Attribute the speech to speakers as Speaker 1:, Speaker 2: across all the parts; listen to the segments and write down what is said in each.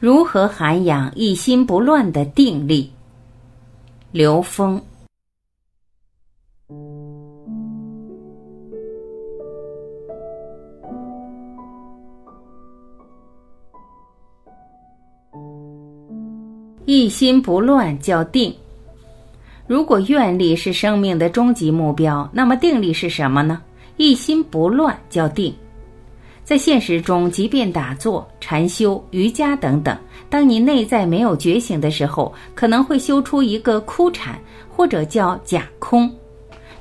Speaker 1: 如何涵养一心不乱的定力？刘峰。一心不乱叫定。如果愿力是生命的终极目标，那么定力是什么呢？一心不乱叫定。在现实中，即便打坐、禅修、瑜伽等等，当你内在没有觉醒的时候，可能会修出一个枯禅，或者叫假空。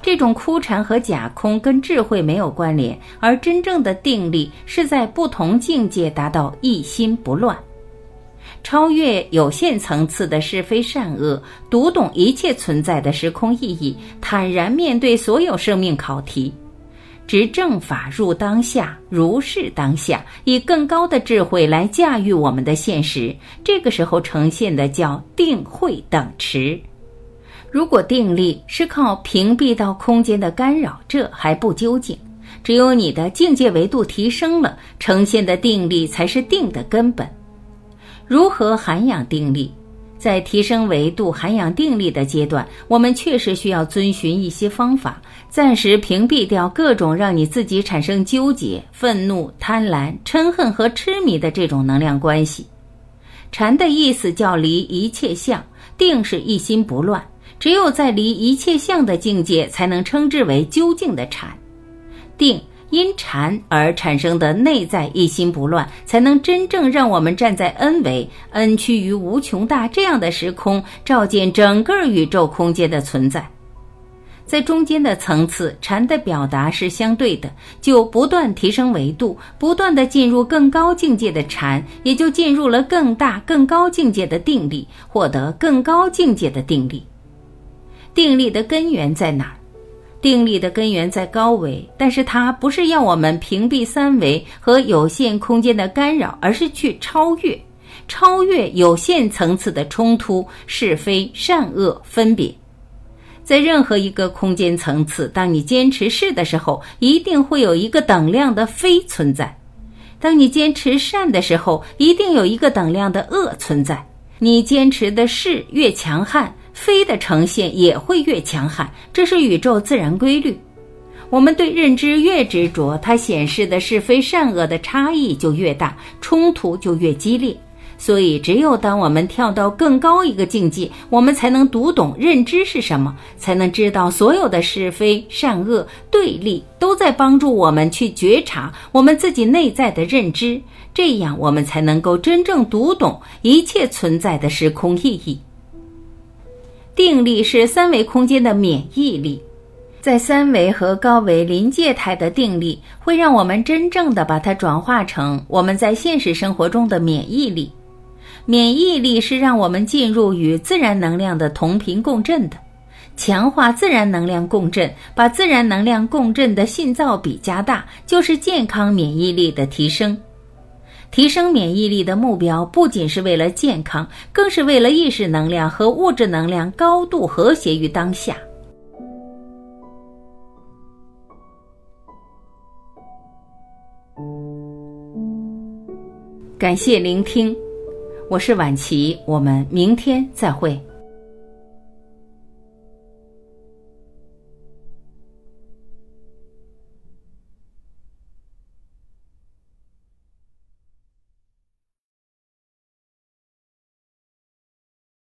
Speaker 1: 这种枯禅和假空跟智慧没有关联，而真正的定力是在不同境界达到一心不乱。超越有限层次的是非善恶，读懂一切存在的时空意义，坦然面对所有生命考题，执正法入当下，如是当下，以更高的智慧来驾驭我们的现实。这个时候呈现的叫定慧等持。如果定力是靠屏蔽到空间的干扰，这还不究竟。只有你的境界维度提升了，呈现的定力才是定的根本。如何涵养定力？在提升维度、涵养定力的阶段，我们确实需要遵循一些方法，暂时屏蔽掉各种让你自己产生纠结、愤怒、贪婪、嗔恨和痴迷的这种能量关系。禅的意思叫离一切相，定是一心不乱。只有在离一切相的境界，才能称之为究竟的禅。定。因禅而产生的内在一心不乱，才能真正让我们站在 n 维 n 趋于无穷大这样的时空，照见整个宇宙空间的存在。在中间的层次，禅的表达是相对的，就不断提升维度，不断的进入更高境界的禅，也就进入了更大、更高境界的定力，获得更高境界的定力。定力的根源在哪儿？定力的根源在高维，但是它不是要我们屏蔽三维和有限空间的干扰，而是去超越，超越有限层次的冲突、是非、善恶分别。在任何一个空间层次，当你坚持是的时候，一定会有一个等量的非存在；当你坚持善的时候，一定有一个等量的恶存在。你坚持的是越强悍。非的呈现也会越强悍，这是宇宙自然规律。我们对认知越执着，它显示的是非善恶的差异就越大，冲突就越激烈。所以，只有当我们跳到更高一个境界，我们才能读懂认知是什么，才能知道所有的是非善恶对立都在帮助我们去觉察我们自己内在的认知。这样，我们才能够真正读懂一切存在的时空意义。定力是三维空间的免疫力，在三维和高维临界态的定力，会让我们真正的把它转化成我们在现实生活中的免疫力。免疫力是让我们进入与自然能量的同频共振的，强化自然能量共振，把自然能量共振的信噪比加大，就是健康免疫力的提升。提升免疫力的目标不仅是为了健康，更是为了意识能量和物质能量高度和谐于当下。感谢聆听，我是晚琪，我们明天再会。